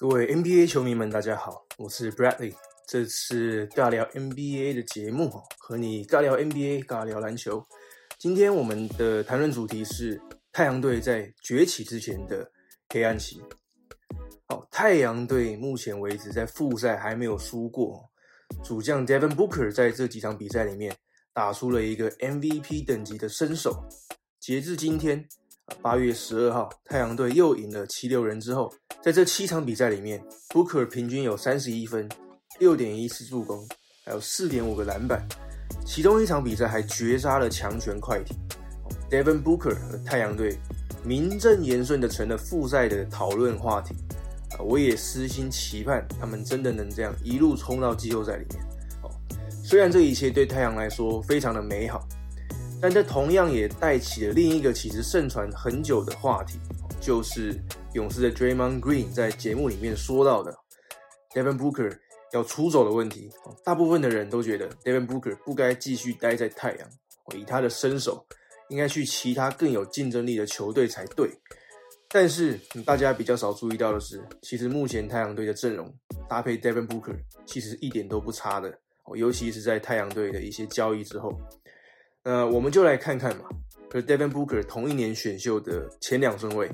各位 NBA 球迷们，大家好，我是 Bradley。这次尬聊 NBA 的节目，和你尬聊 NBA，尬聊篮球。今天我们的谈论主题是太阳队在崛起之前的黑暗期。好，太阳队目前为止在复赛还没有输过，主将 Devin Booker 在这几场比赛里面打出了一个 MVP 等级的身手。截至今天。八月十二号，太阳队又赢了七六人之后，在这七场比赛里面，Booker 平均有三十一分、六点一次助攻，还有四点五个篮板。其中一场比赛还绝杀了强权快艇。Devin Booker 和太阳队名正言顺的成了复赛的讨论话题。啊，我也私心期盼他们真的能这样一路冲到季后赛里面。哦，虽然这一切对太阳来说非常的美好。但这同样也带起了另一个其实盛传很久的话题，就是勇士的 Draymond Green 在节目里面说到的 Devin Booker 要出走的问题。大部分的人都觉得 Devin Booker 不该继续待在太阳，以他的身手应该去其他更有竞争力的球队才对。但是大家比较少注意到的是，其实目前太阳队的阵容搭配 Devin Booker 其实一点都不差的，尤其是在太阳队的一些交易之后。那我们就来看看嘛，和 Devin Booker 同一年选秀的前两顺位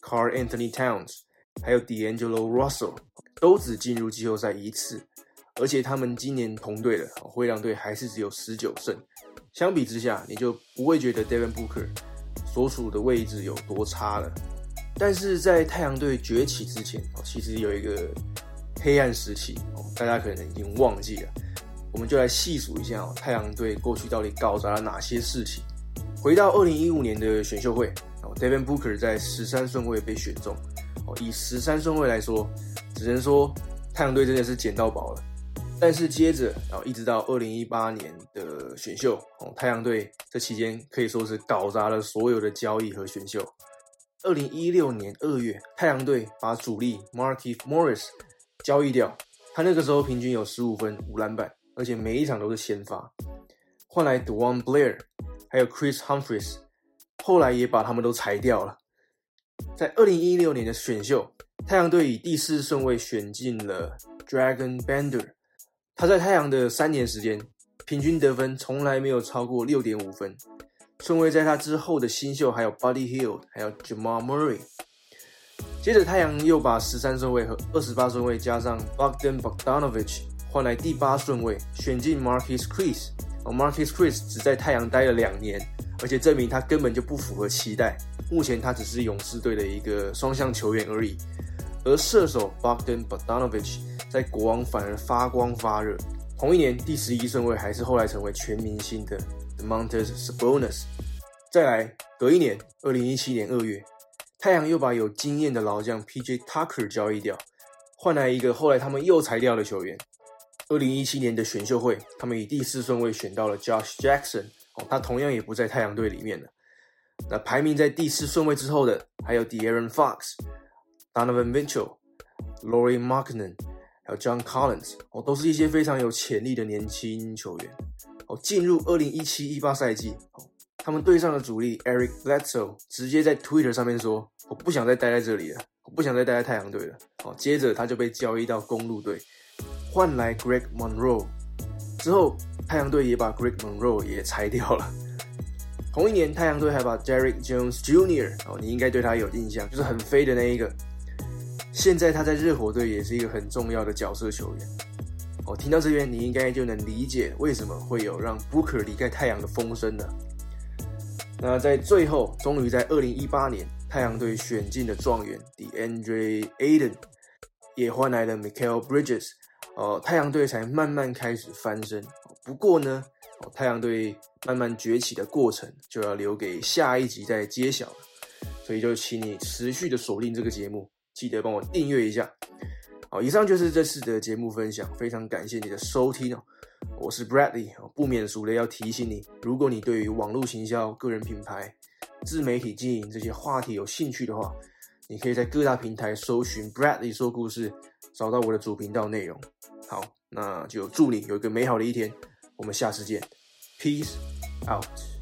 ，Car Anthony Towns，还有 Deangelo Russell，都只进入季后赛一次，而且他们今年同队的灰狼队还是只有十九胜。相比之下，你就不会觉得 Devin Booker 所处的位置有多差了。但是在太阳队崛起之前，其实有一个黑暗时期，大家可能已经忘记了。我们就来细数一下哦，太阳队过去到底搞砸了哪些事情。回到二零一五年的选秀会，哦，Devin Booker 在十三顺位被选中，哦，以十三顺位来说，只能说太阳队真的是捡到宝了。但是接着，然后一直到二零一八年的选秀，哦，太阳队这期间可以说是搞砸了所有的交易和选秀。二零一六年二月，太阳队把主力 Markie Morris 交易掉，他那个时候平均有十五分五篮板。而且每一场都是先发，换来 d w a n Blair，还有 Chris Humphries，后来也把他们都裁掉了。在二零一六年的选秀，太阳队以第四顺位选进了 Dragon Bender，他在太阳的三年时间，平均得分从来没有超过六点五分。顺位在他之后的新秀还有 Buddy Hill，还有 Jamal Murray。接着太阳又把十三顺位和二十八顺位加上 Bogdan Bogdanovic h。换来第八顺位，选进 Marcus Chris。哦，Marcus Chris 只在太阳待了两年，而且证明他根本就不符合期待。目前他只是勇士队的一个双向球员而已。而射手 Bogdan b o d a n o v i c h 在国王反而发光发热。同一年第十一顺位，还是后来成为全明星的 The Mountes Sabonis。再来，隔一年，二零一七年二月，太阳又把有经验的老将 PJ Tucker 交易掉，换来一个后来他们又裁掉的球员。二零一七年的选秀会，他们以第四顺位选到了 Josh Jackson，哦，他同样也不在太阳队里面了。那排名在第四顺位之后的，还有 De'Aaron Fox、Donovan Mitchell、Laurie Markkanen，还有 John Collins，哦，都是一些非常有潜力的年轻球员。哦，进入二零一七一八赛季，哦，他们队上的主力 Eric Bledsoe 直接在 Twitter 上面说：“我不想再待在这里了，我不想再待在太阳队了。”哦，接着他就被交易到公路队。换来 Greg Monroe 之后，太阳队也把 Greg Monroe 也裁掉了。同一年，太阳队还把 Derek Jones Jr. 哦，你应该对他有印象，就是很飞的那一个。现在他在热火队也是一个很重要的角色球员。哦，听到这边，你应该就能理解为什么会有让 Booker 离开太阳的风声了。那在最后，终于在二零一八年，太阳队选进了状元 DeAndre Ayton，也换来了 Michael Bridges。哦，太阳队才慢慢开始翻身。不过呢，太阳队慢慢崛起的过程就要留给下一集再揭晓了。所以就请你持续的锁定这个节目，记得帮我订阅一下。好，以上就是这次的节目分享，非常感谢你的收听哦。我是 Bradley，不免俗的要提醒你，如果你对于网络行销、个人品牌、自媒体经营这些话题有兴趣的话，你可以在各大平台搜寻 Bradley 说故事，找到我的主频道内容。好，那就祝你有一个美好的一天。我们下次见，Peace out。